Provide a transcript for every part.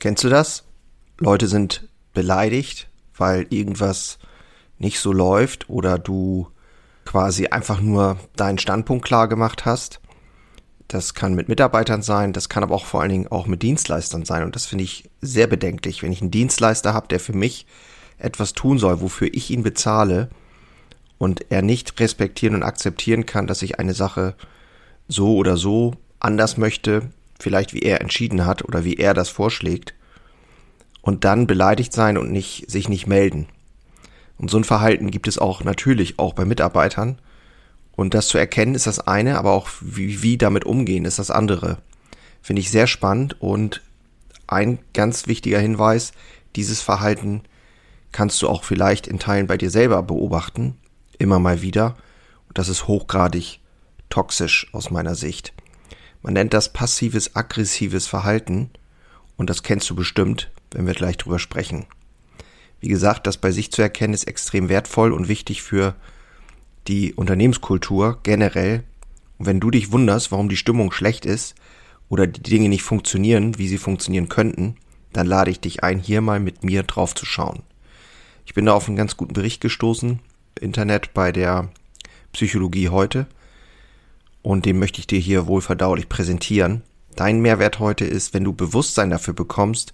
Kennst du das? Leute sind beleidigt, weil irgendwas nicht so läuft oder du quasi einfach nur deinen Standpunkt klar gemacht hast. Das kann mit Mitarbeitern sein, das kann aber auch vor allen Dingen auch mit Dienstleistern sein. Und das finde ich sehr bedenklich. Wenn ich einen Dienstleister habe, der für mich etwas tun soll, wofür ich ihn bezahle, und er nicht respektieren und akzeptieren kann, dass ich eine Sache so oder so anders möchte, vielleicht wie er entschieden hat oder wie er das vorschlägt, und dann beleidigt sein und nicht, sich nicht melden. Und so ein Verhalten gibt es auch natürlich auch bei Mitarbeitern. Und das zu erkennen ist das eine, aber auch wie, wie damit umgehen ist das andere. Finde ich sehr spannend und ein ganz wichtiger Hinweis, dieses Verhalten kannst du auch vielleicht in Teilen bei dir selber beobachten, immer mal wieder. Und das ist hochgradig toxisch aus meiner Sicht. Man nennt das passives aggressives Verhalten und das kennst du bestimmt, wenn wir gleich drüber sprechen. Wie gesagt, das bei sich zu erkennen ist extrem wertvoll und wichtig für die Unternehmenskultur generell. Und wenn du dich wunderst, warum die Stimmung schlecht ist oder die Dinge nicht funktionieren, wie sie funktionieren könnten, dann lade ich dich ein, hier mal mit mir drauf zu schauen. Ich bin da auf einen ganz guten Bericht gestoßen, Internet bei der Psychologie heute. Und den möchte ich dir hier wohlverdaulich präsentieren. Dein Mehrwert heute ist, wenn du Bewusstsein dafür bekommst,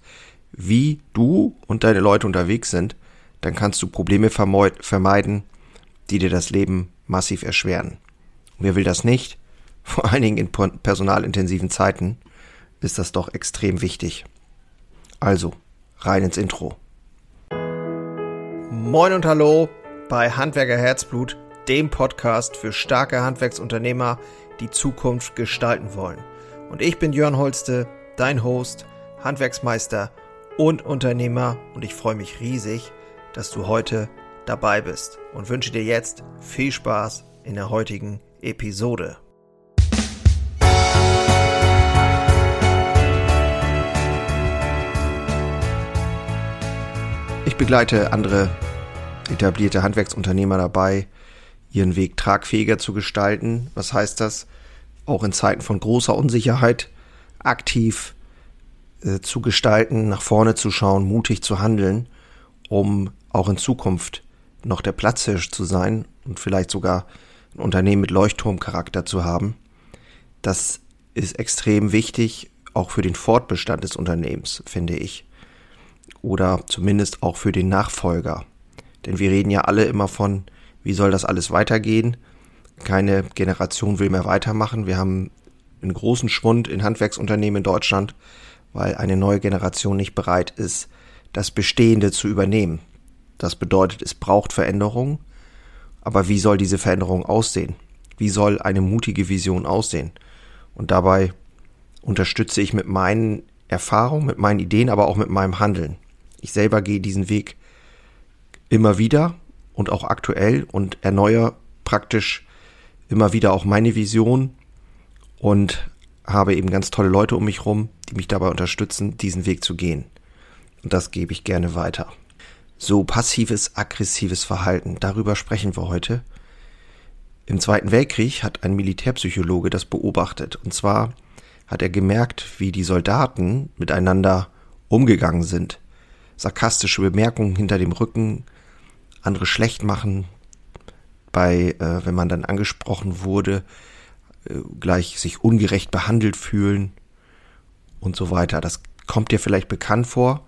wie du und deine Leute unterwegs sind, dann kannst du Probleme vermeiden, die dir das Leben massiv erschweren. Wer will das nicht? Vor allen Dingen in personalintensiven Zeiten ist das doch extrem wichtig. Also, rein ins Intro. Moin und hallo bei Handwerker Herzblut, dem Podcast für starke Handwerksunternehmer, die Zukunft gestalten wollen. Und ich bin Jörn Holste, dein Host, Handwerksmeister und Unternehmer und ich freue mich riesig, dass du heute dabei bist und wünsche dir jetzt viel Spaß in der heutigen Episode. Ich begleite andere etablierte Handwerksunternehmer dabei, ihren Weg tragfähiger zu gestalten. Was heißt das? Auch in Zeiten von großer Unsicherheit aktiv äh, zu gestalten, nach vorne zu schauen, mutig zu handeln, um auch in Zukunft noch der Platzhirsch zu sein und vielleicht sogar ein Unternehmen mit Leuchtturmcharakter zu haben. Das ist extrem wichtig, auch für den Fortbestand des Unternehmens, finde ich. Oder zumindest auch für den Nachfolger. Denn wir reden ja alle immer von, wie soll das alles weitergehen? Keine Generation will mehr weitermachen. Wir haben einen großen Schwund in Handwerksunternehmen in Deutschland, weil eine neue Generation nicht bereit ist, das Bestehende zu übernehmen. Das bedeutet, es braucht Veränderung. Aber wie soll diese Veränderung aussehen? Wie soll eine mutige Vision aussehen? Und dabei unterstütze ich mit meinen Erfahrungen, mit meinen Ideen, aber auch mit meinem Handeln. Ich selber gehe diesen Weg immer wieder und auch aktuell und erneuere praktisch immer wieder auch meine Vision und habe eben ganz tolle Leute um mich rum, die mich dabei unterstützen, diesen Weg zu gehen. Und das gebe ich gerne weiter. So passives, aggressives Verhalten, darüber sprechen wir heute. Im Zweiten Weltkrieg hat ein Militärpsychologe das beobachtet. Und zwar hat er gemerkt, wie die Soldaten miteinander umgegangen sind. Sarkastische Bemerkungen hinter dem Rücken, andere schlecht machen, bei, äh, wenn man dann angesprochen wurde, äh, gleich sich ungerecht behandelt fühlen und so weiter. Das kommt dir vielleicht bekannt vor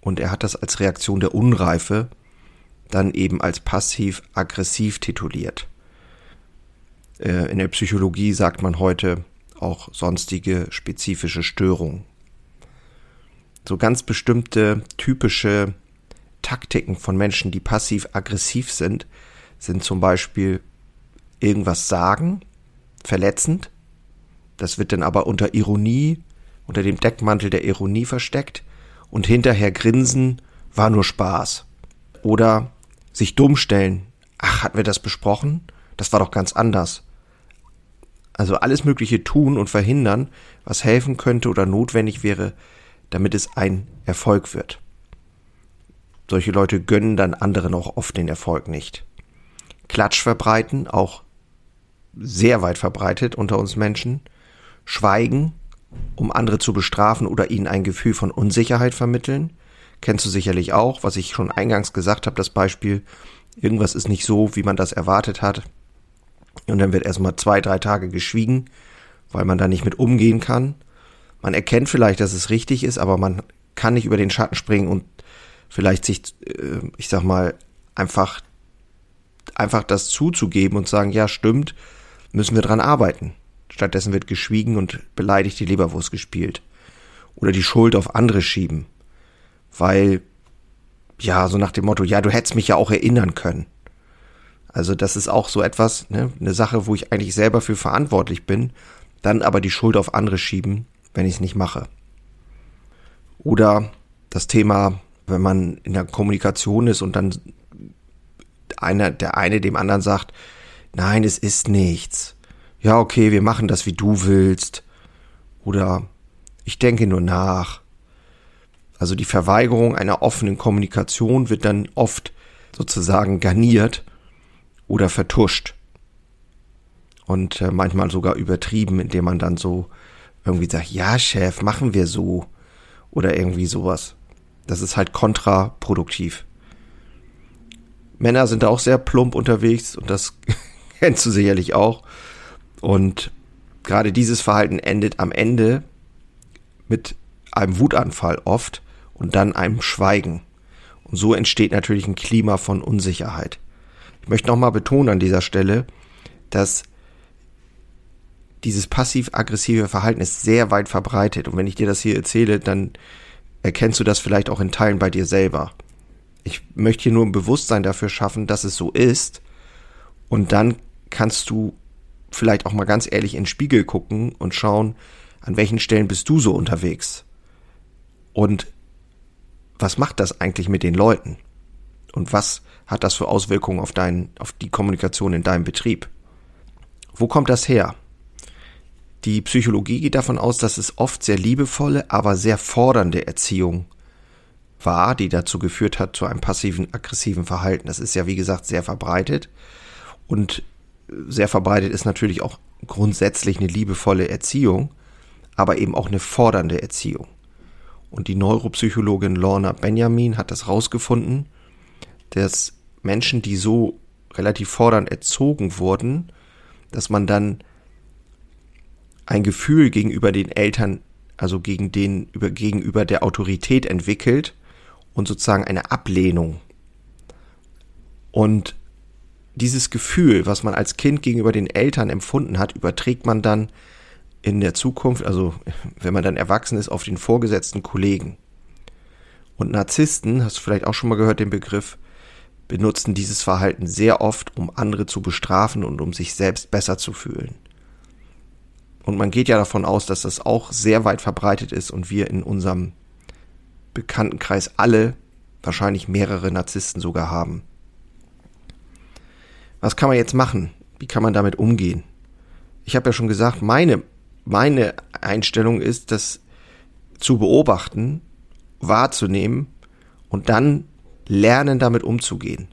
und er hat das als Reaktion der Unreife dann eben als passiv-aggressiv tituliert. Äh, in der Psychologie sagt man heute auch sonstige spezifische Störungen. So ganz bestimmte typische Taktiken von Menschen, die passiv-aggressiv sind, sind zum Beispiel irgendwas sagen, verletzend. Das wird dann aber unter Ironie, unter dem Deckmantel der Ironie versteckt und hinterher grinsen, war nur Spaß. Oder sich dumm stellen. Ach, hatten wir das besprochen? Das war doch ganz anders. Also alles Mögliche tun und verhindern, was helfen könnte oder notwendig wäre, damit es ein Erfolg wird. Solche Leute gönnen dann anderen auch oft den Erfolg nicht. Klatsch verbreiten, auch sehr weit verbreitet unter uns Menschen. Schweigen um andere zu bestrafen oder ihnen ein Gefühl von Unsicherheit vermitteln. Kennst du sicherlich auch, was ich schon eingangs gesagt habe, das Beispiel, irgendwas ist nicht so, wie man das erwartet hat. Und dann wird erstmal zwei, drei Tage geschwiegen, weil man da nicht mit umgehen kann. Man erkennt vielleicht, dass es richtig ist, aber man kann nicht über den Schatten springen und vielleicht sich, äh, ich sag mal, einfach, einfach das zuzugeben und sagen, ja, stimmt, müssen wir dran arbeiten. Stattdessen wird geschwiegen und beleidigt die Leberwurst gespielt. Oder die Schuld auf andere schieben. Weil, ja, so nach dem Motto, ja, du hättest mich ja auch erinnern können. Also das ist auch so etwas, ne, eine Sache, wo ich eigentlich selber für verantwortlich bin, dann aber die Schuld auf andere schieben, wenn ich es nicht mache. Oder das Thema, wenn man in der Kommunikation ist und dann einer, der eine dem anderen sagt, nein, es ist nichts ja, okay, wir machen das, wie du willst. Oder ich denke nur nach. Also die Verweigerung einer offenen Kommunikation wird dann oft sozusagen garniert oder vertuscht. Und äh, manchmal sogar übertrieben, indem man dann so irgendwie sagt, ja, Chef, machen wir so. Oder irgendwie sowas. Das ist halt kontraproduktiv. Männer sind auch sehr plump unterwegs und das kennst du sicherlich auch. Und gerade dieses Verhalten endet am Ende mit einem Wutanfall oft und dann einem Schweigen. Und so entsteht natürlich ein Klima von Unsicherheit. Ich möchte nochmal betonen an dieser Stelle, dass dieses passiv-aggressive Verhalten ist sehr weit verbreitet. Und wenn ich dir das hier erzähle, dann erkennst du das vielleicht auch in Teilen bei dir selber. Ich möchte hier nur ein Bewusstsein dafür schaffen, dass es so ist. Und dann kannst du vielleicht auch mal ganz ehrlich in den Spiegel gucken und schauen, an welchen Stellen bist du so unterwegs? Und was macht das eigentlich mit den Leuten? Und was hat das für Auswirkungen auf dein, auf die Kommunikation in deinem Betrieb? Wo kommt das her? Die Psychologie geht davon aus, dass es oft sehr liebevolle, aber sehr fordernde Erziehung war, die dazu geführt hat zu einem passiven, aggressiven Verhalten. Das ist ja, wie gesagt, sehr verbreitet. Und sehr verbreitet ist natürlich auch grundsätzlich eine liebevolle Erziehung, aber eben auch eine fordernde Erziehung. Und die Neuropsychologin Lorna Benjamin hat das rausgefunden, dass Menschen, die so relativ fordernd erzogen wurden, dass man dann ein Gefühl gegenüber den Eltern, also gegen den, über, gegenüber der Autorität entwickelt und sozusagen eine Ablehnung. Und dieses Gefühl, was man als Kind gegenüber den Eltern empfunden hat, überträgt man dann in der Zukunft, also wenn man dann erwachsen ist, auf den vorgesetzten Kollegen. Und Narzissten, hast du vielleicht auch schon mal gehört den Begriff, benutzen dieses Verhalten sehr oft, um andere zu bestrafen und um sich selbst besser zu fühlen. Und man geht ja davon aus, dass das auch sehr weit verbreitet ist und wir in unserem Bekanntenkreis alle wahrscheinlich mehrere Narzissten sogar haben. Was kann man jetzt machen? Wie kann man damit umgehen? Ich habe ja schon gesagt, meine, meine Einstellung ist, das zu beobachten, wahrzunehmen und dann lernen, damit umzugehen.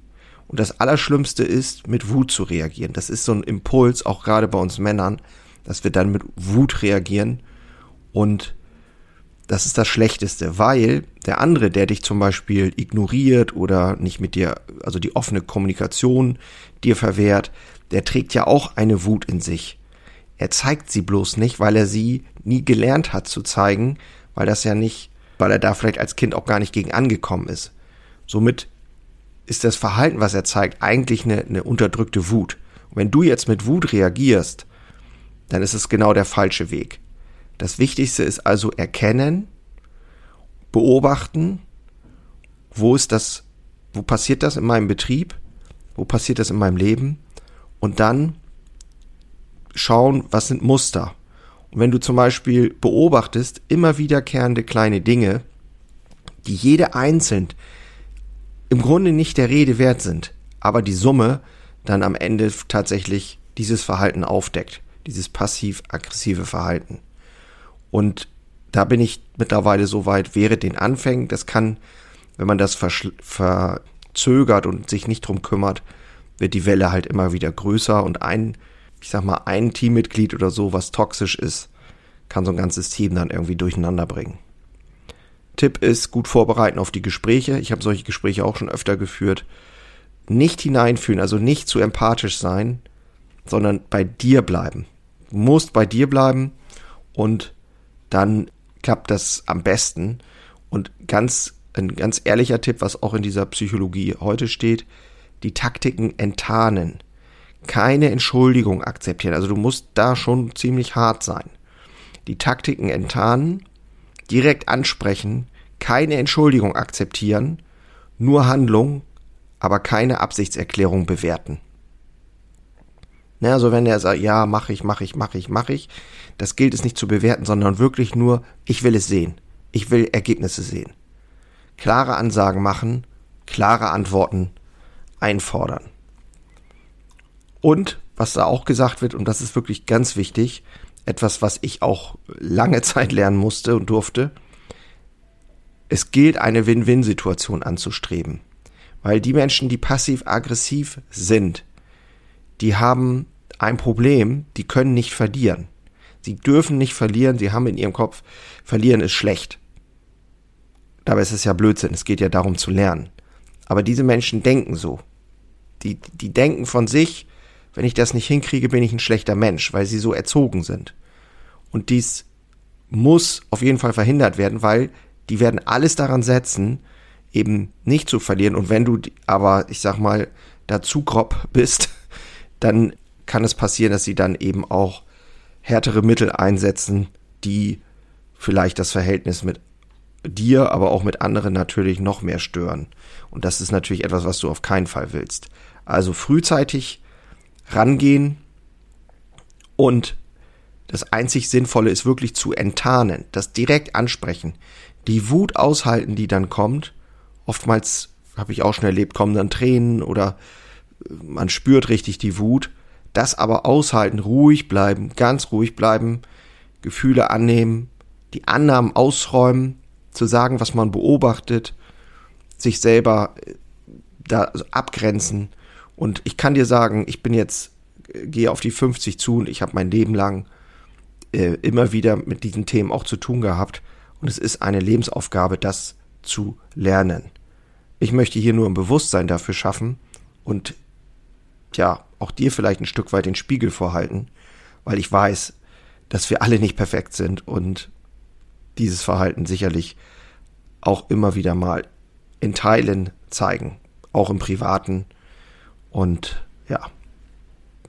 Und das Allerschlimmste ist, mit Wut zu reagieren. Das ist so ein Impuls, auch gerade bei uns Männern, dass wir dann mit Wut reagieren und das ist das Schlechteste, weil der andere, der dich zum Beispiel ignoriert oder nicht mit dir, also die offene Kommunikation dir verwehrt, der trägt ja auch eine Wut in sich. Er zeigt sie bloß nicht, weil er sie nie gelernt hat zu zeigen, weil das ja nicht, weil er da vielleicht als Kind auch gar nicht gegen angekommen ist. Somit ist das Verhalten, was er zeigt, eigentlich eine, eine unterdrückte Wut. Und wenn du jetzt mit Wut reagierst, dann ist es genau der falsche Weg. Das Wichtigste ist also erkennen, beobachten, wo ist das, wo passiert das in meinem Betrieb, wo passiert das in meinem Leben und dann schauen, was sind Muster. Und wenn du zum Beispiel beobachtest, immer wiederkehrende kleine Dinge, die jede einzeln im Grunde nicht der Rede wert sind, aber die Summe dann am Ende tatsächlich dieses Verhalten aufdeckt, dieses passiv-aggressive Verhalten. Und da bin ich mittlerweile so weit, wäre den Anfängen, das kann, wenn man das verzögert und sich nicht drum kümmert, wird die Welle halt immer wieder größer und ein, ich sag mal, ein Teammitglied oder so, was toxisch ist, kann so ein ganzes Team dann irgendwie durcheinander bringen. Tipp ist, gut vorbereiten auf die Gespräche. Ich habe solche Gespräche auch schon öfter geführt. Nicht hineinfühlen, also nicht zu empathisch sein, sondern bei dir bleiben. Musst bei dir bleiben und dann klappt das am besten. Und ganz, ein ganz ehrlicher Tipp, was auch in dieser Psychologie heute steht, die Taktiken enttarnen. Keine Entschuldigung akzeptieren. Also du musst da schon ziemlich hart sein. Die Taktiken enttarnen, direkt ansprechen, keine Entschuldigung akzeptieren, nur Handlung, aber keine Absichtserklärung bewerten. Ne, also wenn er sagt, ja, mach ich, mach ich, mach ich, mach ich, das gilt es nicht zu bewerten, sondern wirklich nur, ich will es sehen. Ich will Ergebnisse sehen. Klare Ansagen machen, klare Antworten einfordern. Und was da auch gesagt wird, und das ist wirklich ganz wichtig, etwas, was ich auch lange Zeit lernen musste und durfte, es gilt eine Win-Win-Situation anzustreben. Weil die Menschen, die passiv-aggressiv sind, die haben ein Problem, die können nicht verlieren. Sie dürfen nicht verlieren, sie haben in ihrem Kopf, verlieren ist schlecht. Dabei ist es ja Blödsinn, es geht ja darum zu lernen. Aber diese Menschen denken so. Die, die denken von sich, wenn ich das nicht hinkriege, bin ich ein schlechter Mensch, weil sie so erzogen sind. Und dies muss auf jeden Fall verhindert werden, weil die werden alles daran setzen, eben nicht zu verlieren. Und wenn du aber, ich sag mal, dazu grob bist, dann kann es passieren, dass sie dann eben auch härtere Mittel einsetzen, die vielleicht das Verhältnis mit dir, aber auch mit anderen natürlich noch mehr stören. Und das ist natürlich etwas, was du auf keinen Fall willst. Also frühzeitig rangehen und das einzig Sinnvolle ist wirklich zu enttarnen, das direkt ansprechen, die Wut aushalten, die dann kommt. Oftmals habe ich auch schon erlebt, kommen dann Tränen oder man spürt richtig die Wut das aber aushalten, ruhig bleiben, ganz ruhig bleiben, Gefühle annehmen, die Annahmen ausräumen, zu sagen, was man beobachtet, sich selber äh, da abgrenzen. Und ich kann dir sagen, ich bin jetzt, äh, gehe auf die 50 zu und ich habe mein Leben lang äh, immer wieder mit diesen Themen auch zu tun gehabt. Und es ist eine Lebensaufgabe, das zu lernen. Ich möchte hier nur ein Bewusstsein dafür schaffen und ja, auch dir vielleicht ein Stück weit den Spiegel vorhalten, weil ich weiß, dass wir alle nicht perfekt sind und dieses Verhalten sicherlich auch immer wieder mal in Teilen zeigen, auch im Privaten und ja,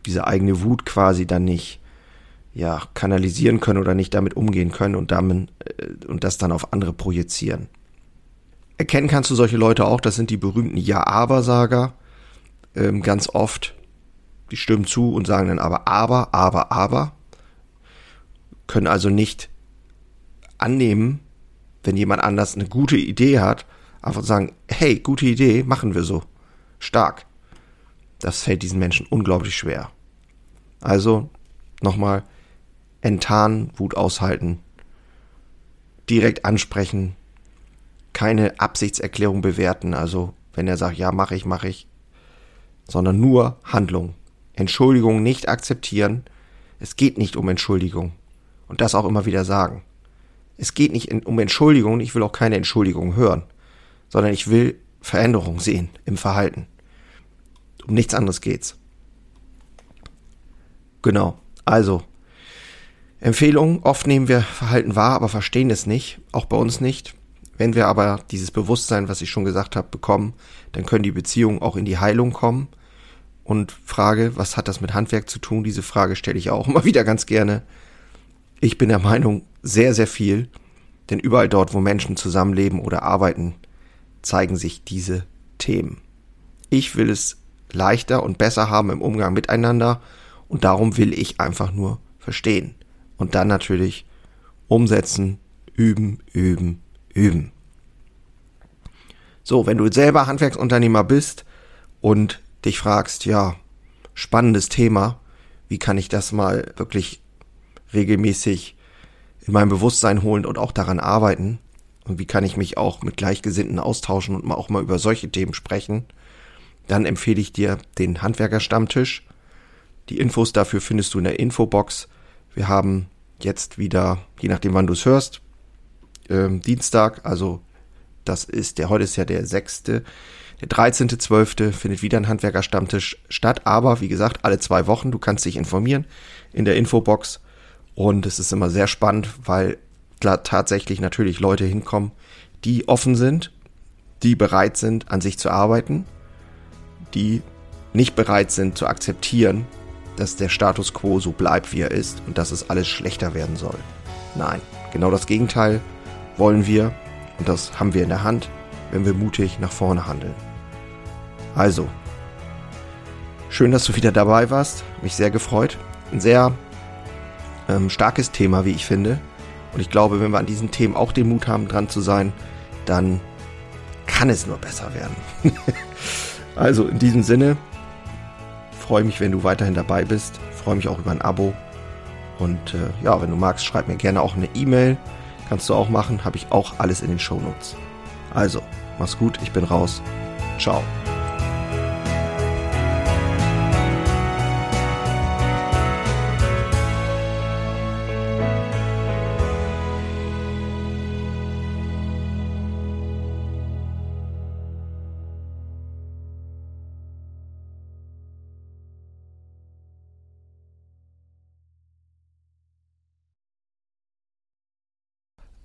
diese eigene Wut quasi dann nicht ja, kanalisieren können oder nicht damit umgehen können und damit äh, und das dann auf andere projizieren. Erkennen kannst du solche Leute auch, das sind die berühmten Ja-Aber-Sager, ähm, ganz oft. Die stimmen zu und sagen dann aber, aber, aber, aber. Können also nicht annehmen, wenn jemand anders eine gute Idee hat, einfach sagen, hey, gute Idee, machen wir so. Stark. Das fällt diesen Menschen unglaublich schwer. Also, nochmal, enttarnen, Wut aushalten, direkt ansprechen, keine Absichtserklärung bewerten, also wenn er sagt, ja, mache ich, mache ich, sondern nur Handlung. Entschuldigung nicht akzeptieren. Es geht nicht um Entschuldigung. Und das auch immer wieder sagen. Es geht nicht um Entschuldigung, ich will auch keine Entschuldigung hören, sondern ich will Veränderung sehen im Verhalten. Um nichts anderes geht's. Genau. Also, Empfehlung, oft nehmen wir Verhalten wahr, aber verstehen es nicht, auch bei uns nicht. Wenn wir aber dieses Bewusstsein, was ich schon gesagt habe, bekommen, dann können die Beziehungen auch in die Heilung kommen und frage, was hat das mit Handwerk zu tun? Diese Frage stelle ich auch immer wieder ganz gerne. Ich bin der Meinung, sehr, sehr viel, denn überall dort, wo Menschen zusammenleben oder arbeiten, zeigen sich diese Themen. Ich will es leichter und besser haben im Umgang miteinander und darum will ich einfach nur verstehen und dann natürlich umsetzen, üben, üben, üben. So, wenn du selber Handwerksunternehmer bist und dich fragst, ja, spannendes Thema, wie kann ich das mal wirklich regelmäßig in mein Bewusstsein holen und auch daran arbeiten? Und wie kann ich mich auch mit Gleichgesinnten austauschen und mal auch mal über solche Themen sprechen? Dann empfehle ich dir den Handwerkerstammtisch. Die Infos dafür findest du in der Infobox. Wir haben jetzt wieder, je nachdem wann du es hörst, ähm, Dienstag, also das ist der, heute ist ja der sechste, der 13.12. findet wieder ein Handwerkerstammtisch statt, aber wie gesagt, alle zwei Wochen, du kannst dich informieren in der Infobox und es ist immer sehr spannend, weil da tatsächlich natürlich Leute hinkommen, die offen sind, die bereit sind, an sich zu arbeiten, die nicht bereit sind zu akzeptieren, dass der Status quo so bleibt, wie er ist und dass es alles schlechter werden soll. Nein, genau das Gegenteil wollen wir und das haben wir in der Hand, wenn wir mutig nach vorne handeln. Also, schön, dass du wieder dabei warst, mich sehr gefreut. Ein sehr ähm, starkes Thema, wie ich finde. Und ich glaube, wenn wir an diesen Themen auch den Mut haben, dran zu sein, dann kann es nur besser werden. also in diesem Sinne, freue mich, wenn du weiterhin dabei bist. Freue mich auch über ein Abo. Und äh, ja, wenn du magst, schreib mir gerne auch eine E-Mail. Kannst du auch machen. Habe ich auch alles in den Shownotes. Also, mach's gut. Ich bin raus. Ciao.